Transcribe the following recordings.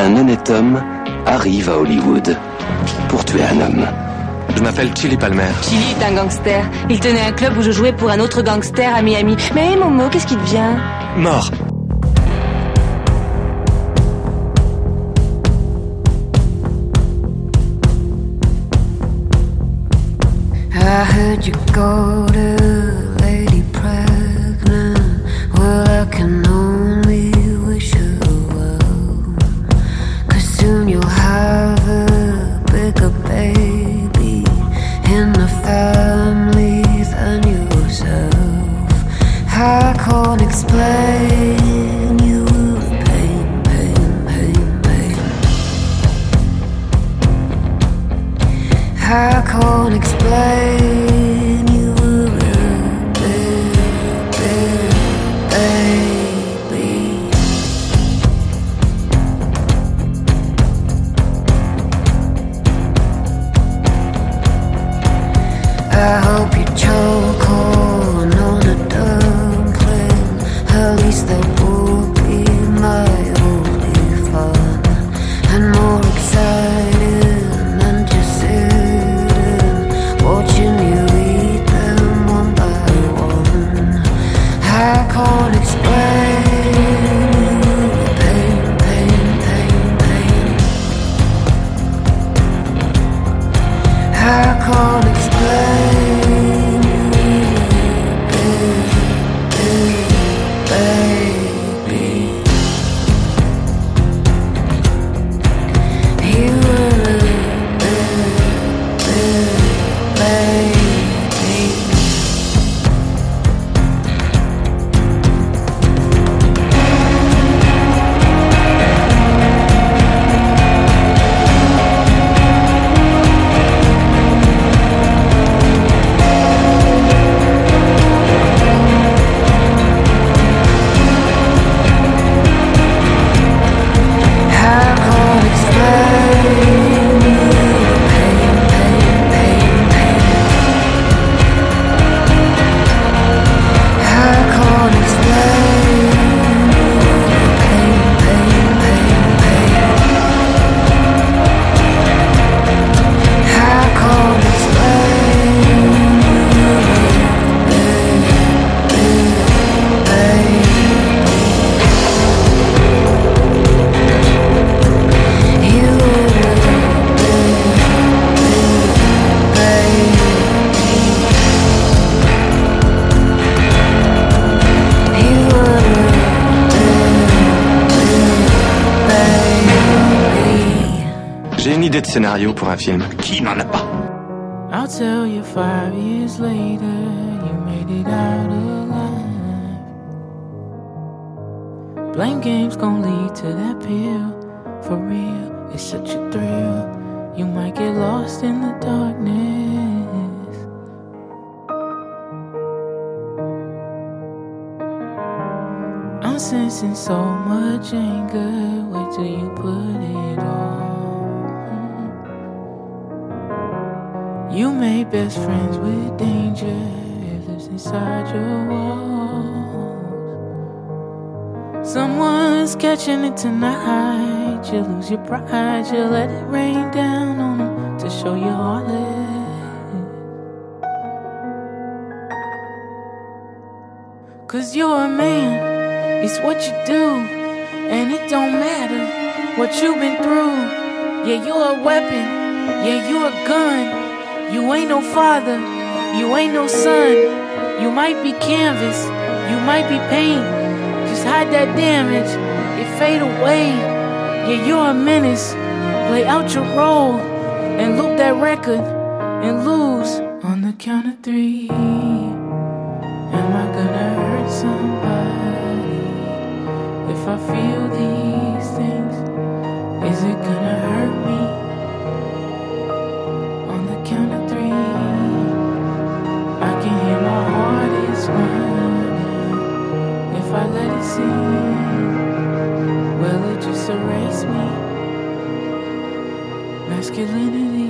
un honnête homme arrive à Hollywood pour tuer un homme. Je m'appelle Chili Palmer. Chili est un gangster. Il tenait un club où je jouais pour un autre gangster à Miami. Mais Momo, qu'est-ce qui devient Mort. I heard you go to Lady Pregnant. Well, I can Can't explain you pain, pain, pain, pain. I can't explain scénario pour un film. Qui n'en a pas I'll tell you five years later, you made it out alive. Blame games gon' lead to that pill. For real, it's such a thrill. You might get lost in the darkness. I'm sensing so much anger. Wait till you put it on. You made best friends with danger. It lives inside your walls. Someone's catching it tonight. You lose your pride. You let it rain down on them to show you heartless. Cause you're a man, it's what you do. And it don't matter what you've been through. Yeah, you're a weapon. Yeah, you're a gun. You ain't no father. You ain't no son. You might be canvas. You might be paint. Just hide that damage. It fade away. Yeah, you're a menace. Play out your role and loop that record and lose on the count of three. Am I gonna hurt somebody if I feel these It will it just erase me? Masculinity.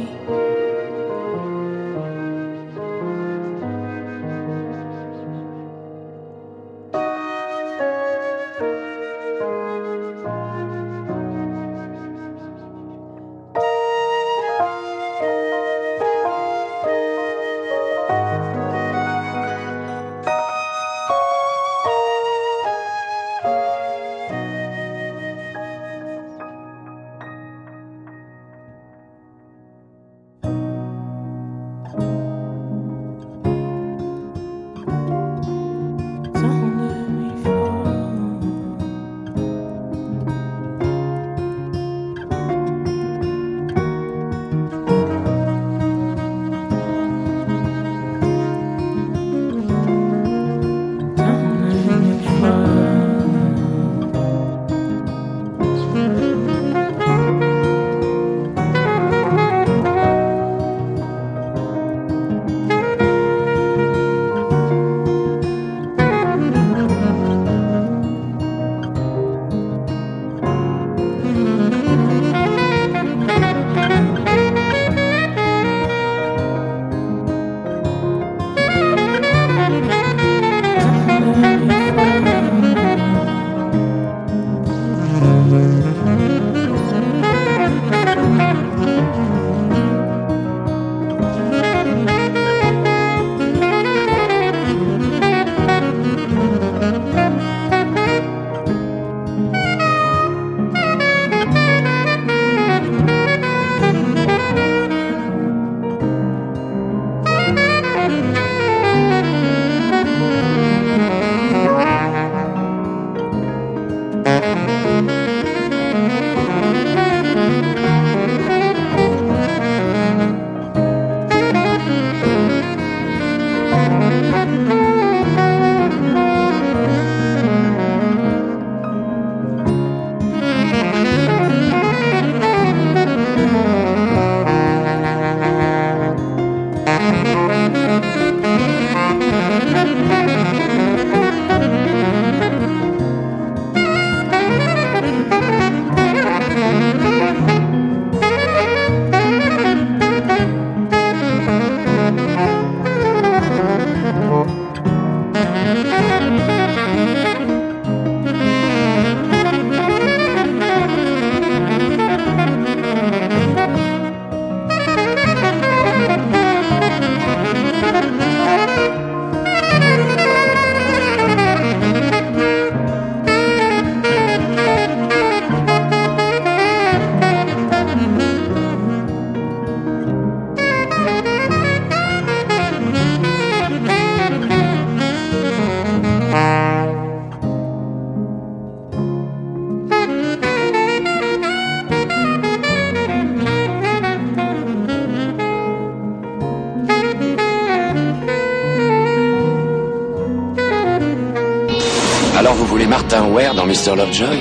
Alors vous voulez Martin Ware dans Mr. Lovejoy?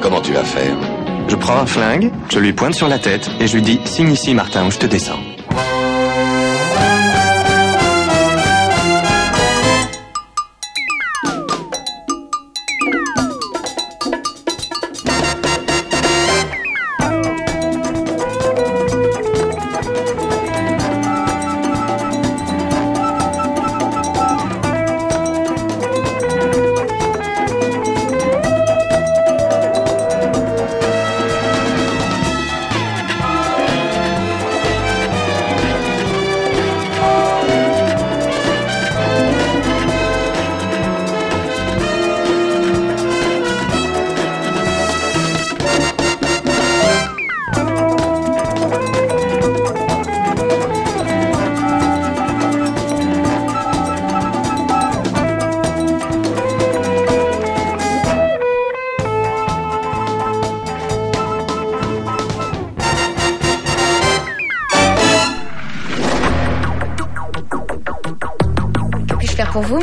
Comment tu vas faire? Je prends un flingue, je lui pointe sur la tête et je lui dis Signe ici, Martin, ou je te descends.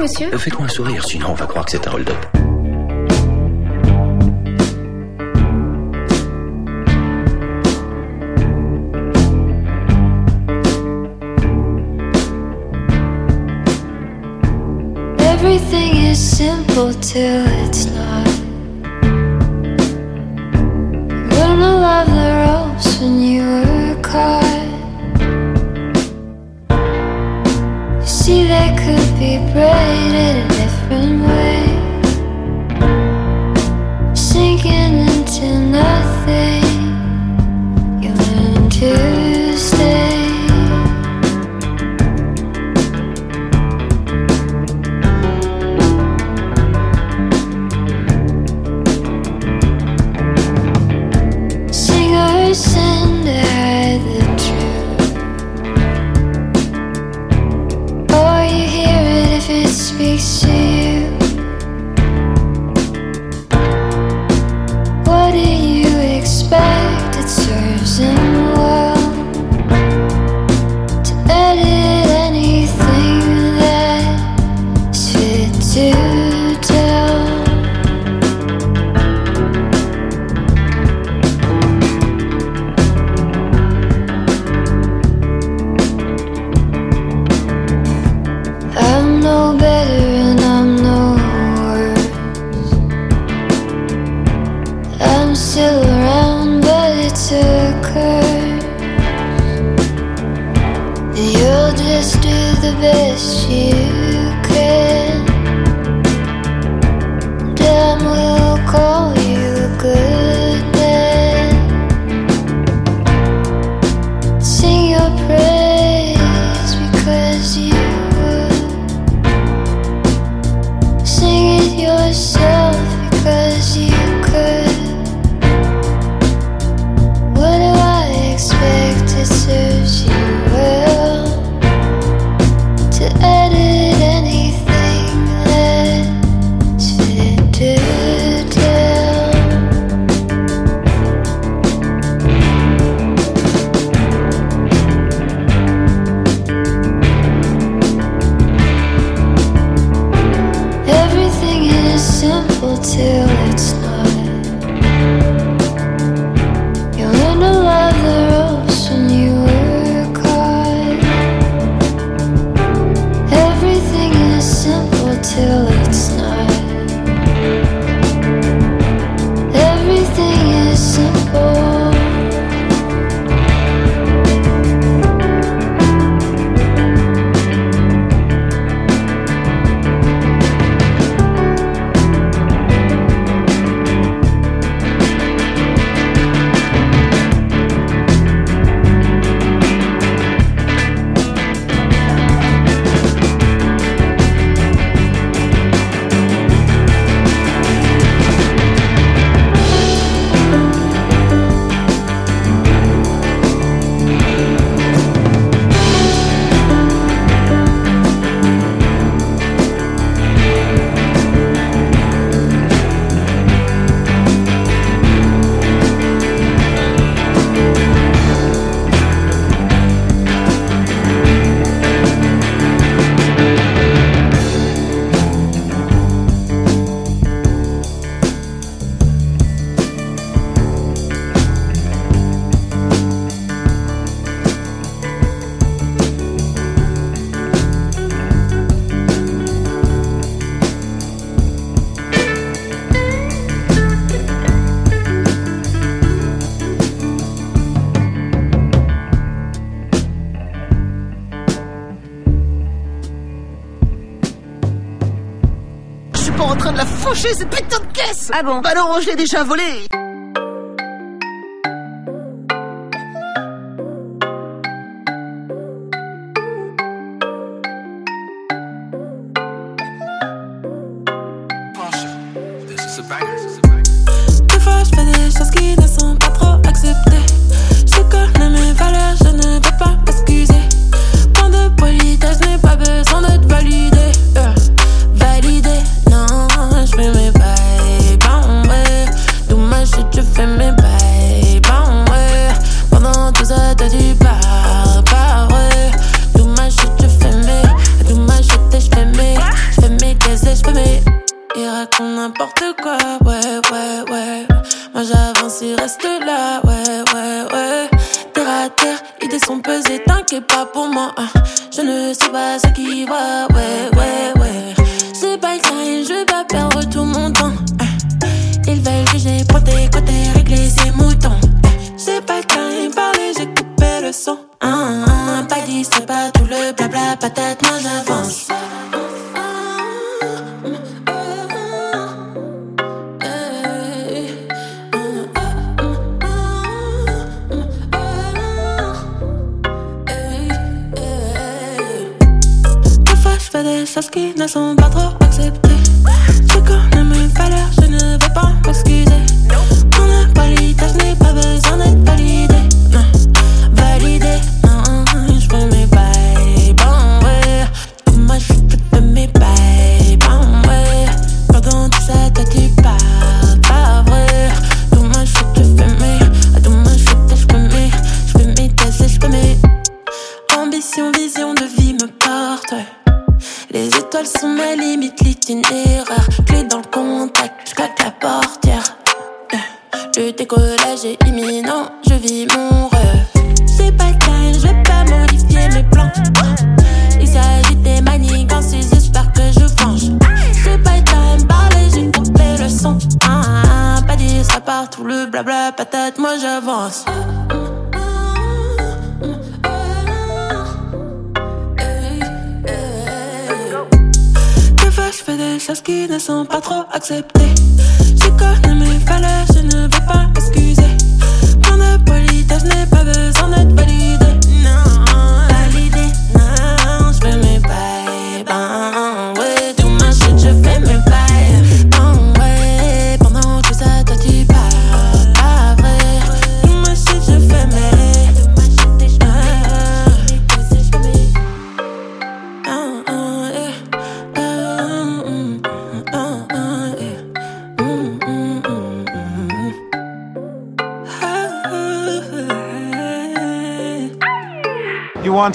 monsieur? Faites-moi un sourire, sinon on va croire que c'est un hold-up. Everything is simple till it's not. faucher cette putain de caisse. Ah bon Bah non, je l'ai déjà volée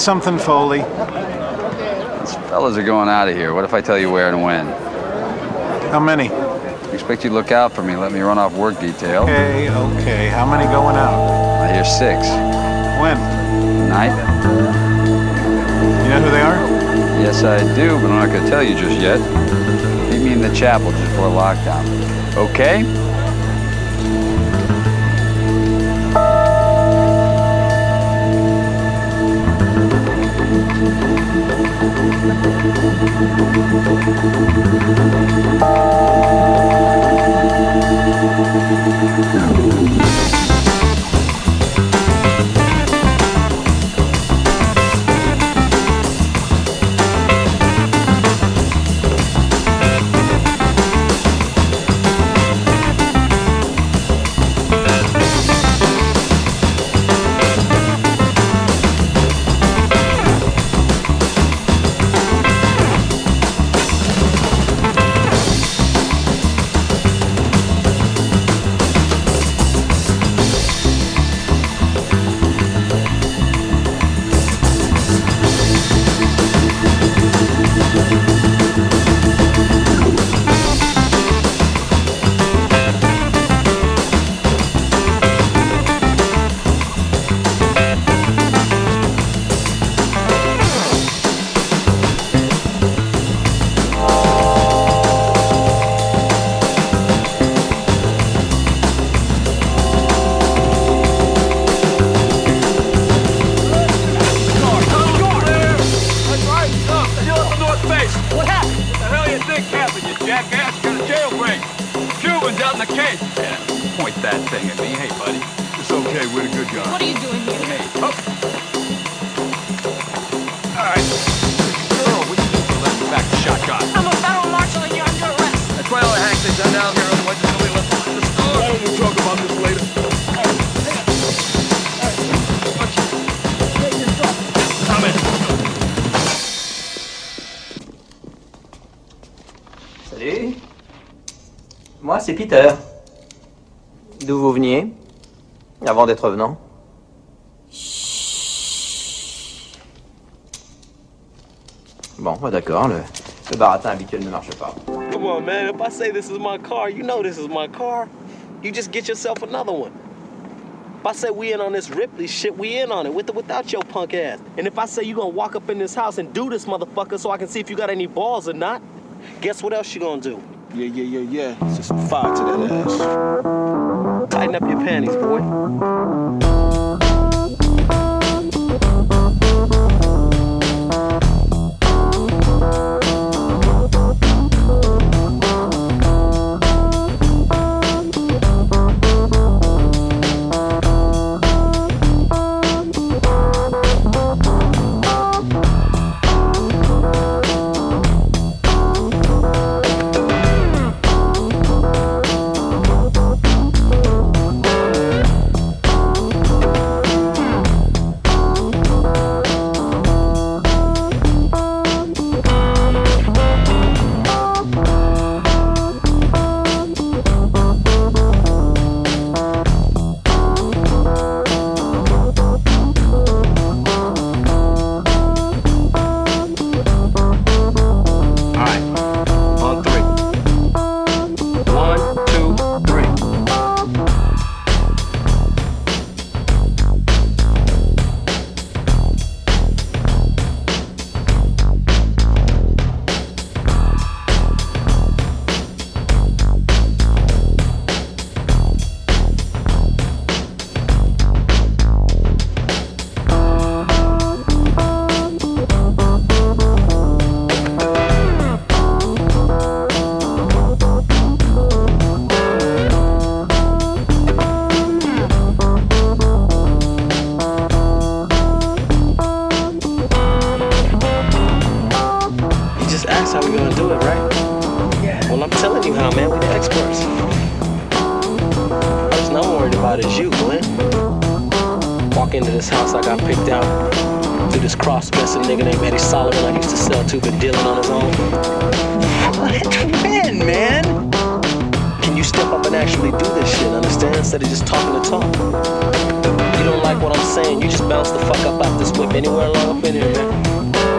Something, Foley. These fellas are going out of here. What if I tell you where and when? How many? I expect you to look out for me. Let me run off work detail. Okay, okay. How many going out? I hear six. When? Tonight. You know who they are? Yes, I do, but I'm not going to tell you just yet. Meet me in the chapel just before lockdown. Okay? Thank you. C'est Peter. D'où vous veniez Avant d'être venant? Bon, bah d'accord, le, le baratin habituel ne marche pas. Come on, man. If I say this is my car, you know this is my car. You just get yourself another one. If I say we in on this Ripley shit, we in on it with or without your punk ass. And if I say you gonna walk up in this house and do this motherfucker so I can see if you got any balls or not, guess what else you gonna do? Yeah, yeah, yeah, yeah. Just some fire to that ass. Tighten up your panties, boy. Instead of just talking to talk. You don't like what I'm saying, you just bounce the fuck up out this whip anywhere along up in here, man.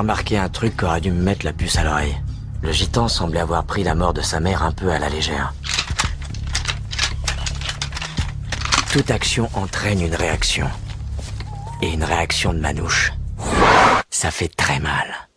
Remarqué un truc qui aurait dû me mettre la puce à l'oreille. Le gitan semblait avoir pris la mort de sa mère un peu à la légère. Toute action entraîne une réaction. Et une réaction de manouche. Ça fait très mal.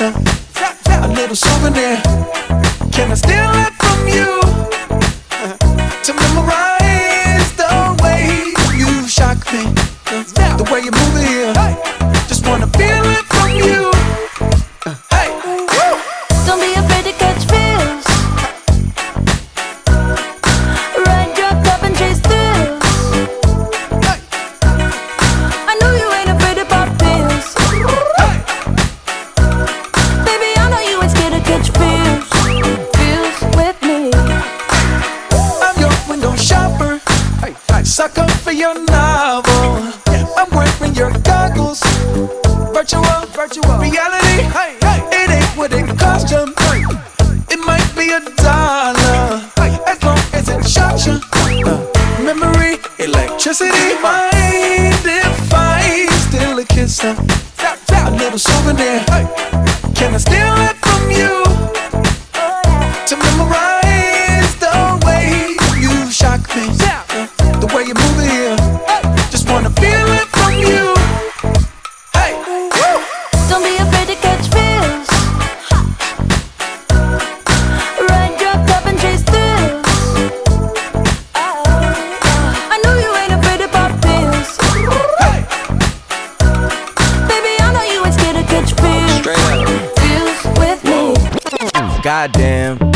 answer. A little souvenir. Can I steal it from you? To memorize. goddamn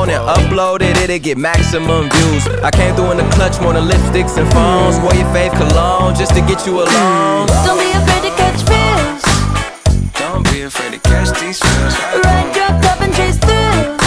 phone and upload it, it'll get maximum views. I came through in the clutch, more than lipsticks and phones. Wore your fave cologne just to get you alone. Don't be afraid to catch fish. Don't be afraid to catch these fish. Ride your cup and chase through.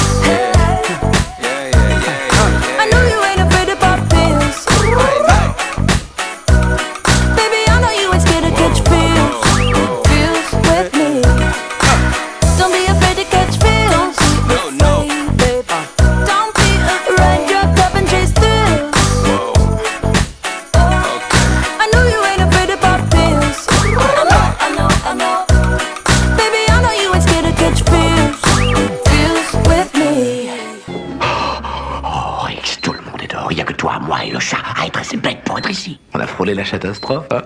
la catastrophe. Hein.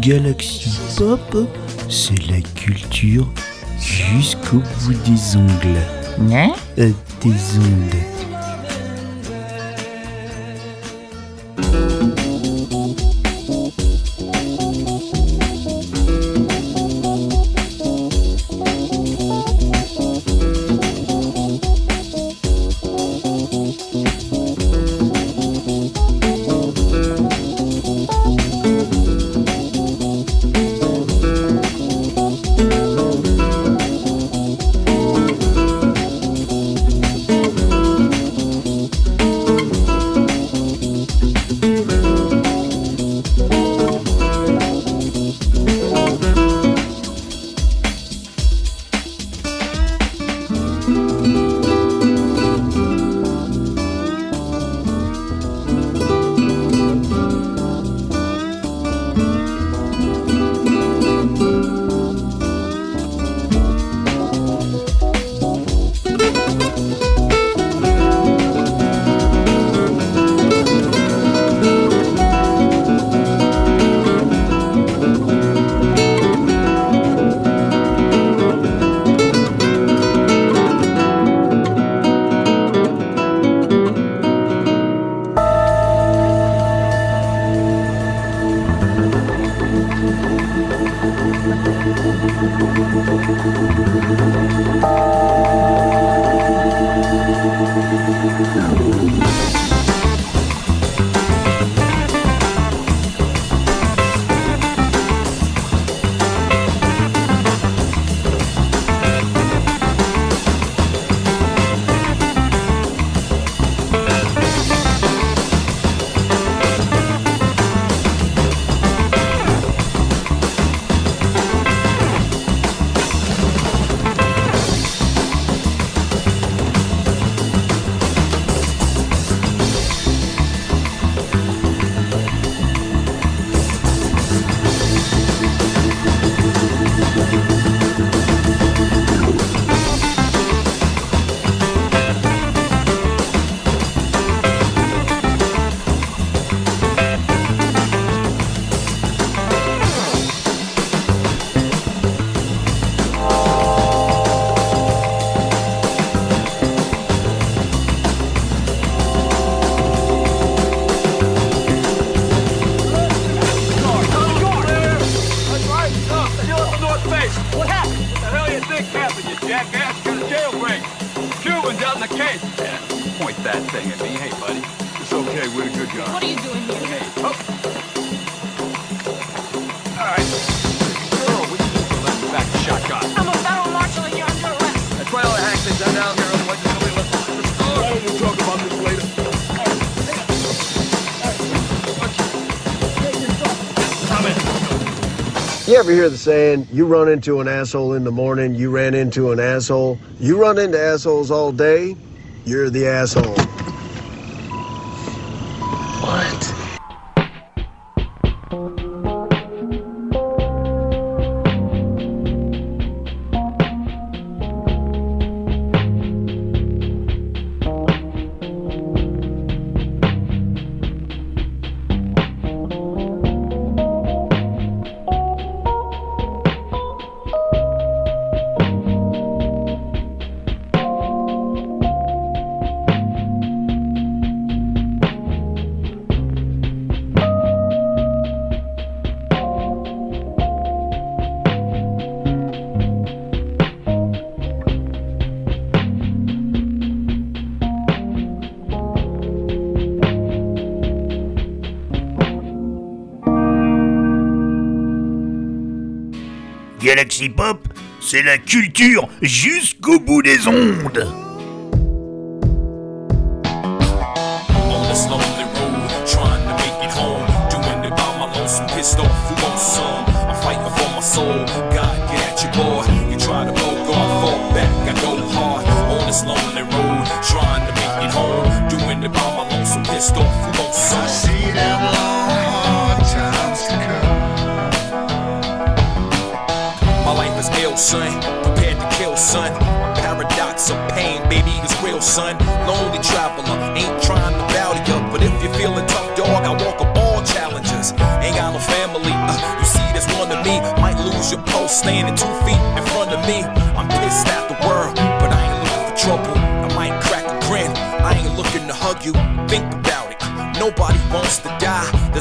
Galaxy Pop, c'est la culture jusqu'au bout des ongles. Hein euh, des ondes. You ever hear the saying, you run into an asshole in the morning, you ran into an asshole? You run into assholes all day, you're the asshole. Galaxy Pop, c'est la culture jusqu'au bout des ondes. Son. Lonely traveler, ain't trying to bow you. But if you're feeling tough, dog, I walk up all challenges. Ain't got no family, uh, you see, there's one of me. Might lose your post, standing two feet in front of me. I'm pissed at the world, but I ain't looking for trouble. I might crack a grin, I ain't looking to hug you. Think about it. Nobody wants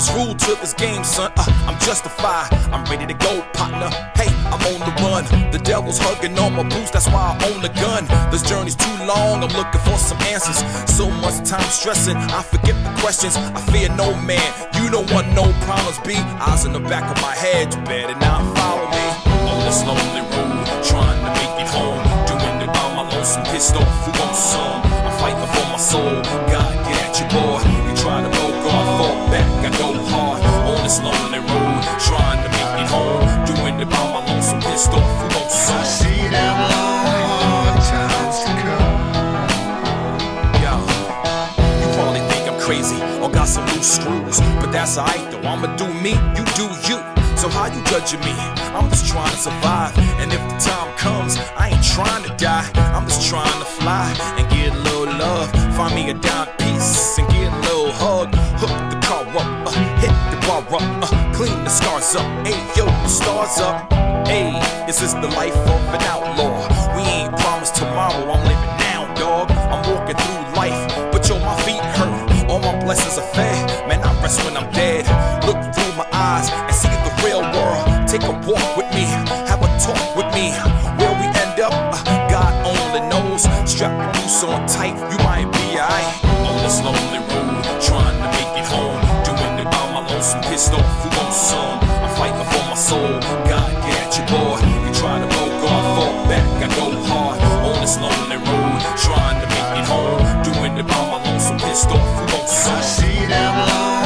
to rule to this game, son. Uh, I'm justified. I'm ready to go, partner. Hey, I'm on the run. The devil's hugging on my boots, that's why I own a gun. This journey's too long, I'm looking for some answers. So much time stressing, I forget the questions. I fear no man. You don't want no problems, B. Eyes in the back of my head, you better not follow me. On this lonely road, trying to make it home. Doing it by my lonesome, pissed off, who wants some? I'm fighting for my soul. God, get at you, boy. You try to God, fall back. I go hard on this lonely road, trying to make it home. Doing it by my lonesome, pissed off, who wants? I see them long times to come. Yo, you probably think I'm crazy or got some loose screws, but that's alright though. I'ma do me, you do you. So how you judging me? I'm just trying to survive, and if the time comes, I ain't trying to die. I'm just trying to fly and get a little love. Find me a dime piece and get a little hug. Up, uh, clean the scars up. Hey yo, the stars up. Hey, this is the life of an outlaw. We ain't promised tomorrow. I'm living now, dog. I'm walking through life, but yo, my feet hurt. All my blessings are fair. Man, I rest when I'm dead. Pissed off? I'm fighting for my soul. God, get boy. You try to God, fall back. I go hard on this lonely road, trying to make it home. Doing it by my lonesome, pissed off? I see them long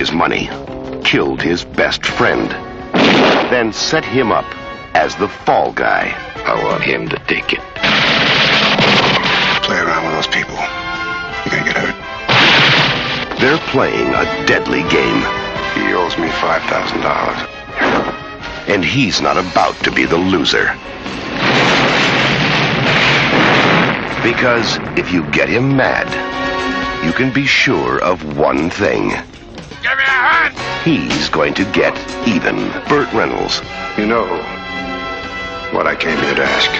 his money, killed his best friend, then set him up as the fall guy. I want him to take it. Play around with those people. You're gonna get hurt. They're playing a deadly game. He owes me $5,000. And he's not about to be the loser. Because if you get him mad, you can be sure of one thing. He's going to get even. Burt Reynolds. You know what I came here to ask.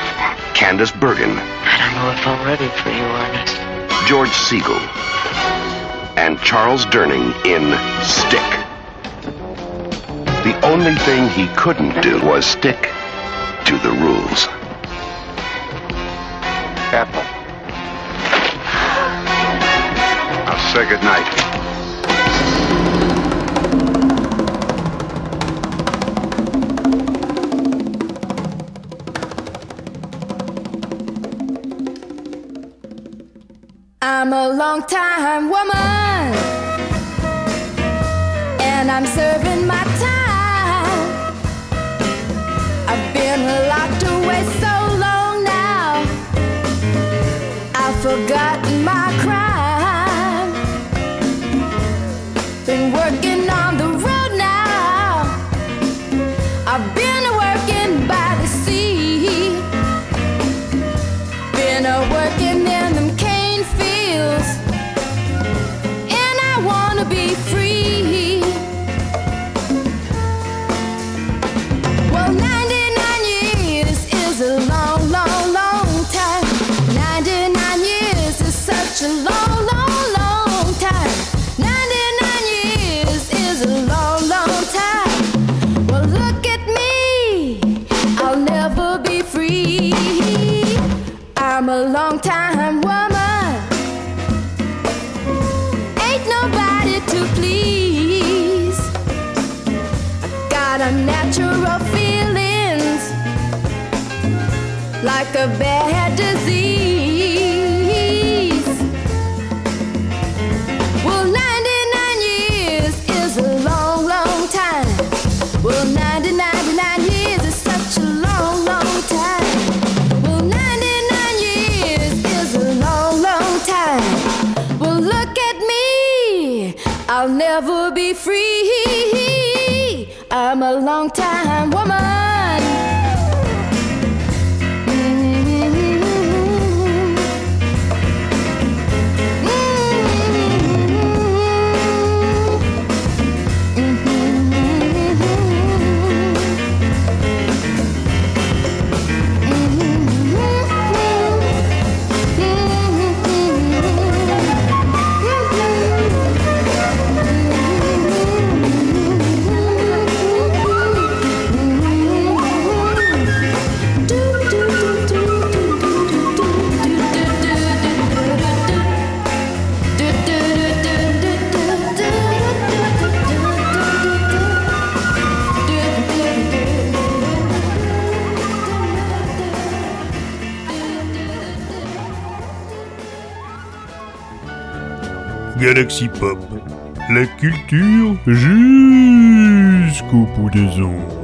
Candice Bergen. I don't know if I'm ready for you, Ernest. George Segal. And Charles Durning in Stick. The only thing he couldn't do was stick to the rules. Apple. I'll say goodnight. I'm a long time woman, and I'm serving my time. I've been locked away so long now, I've forgotten Galaxy Pop, la culture jusqu'au bout des ondes.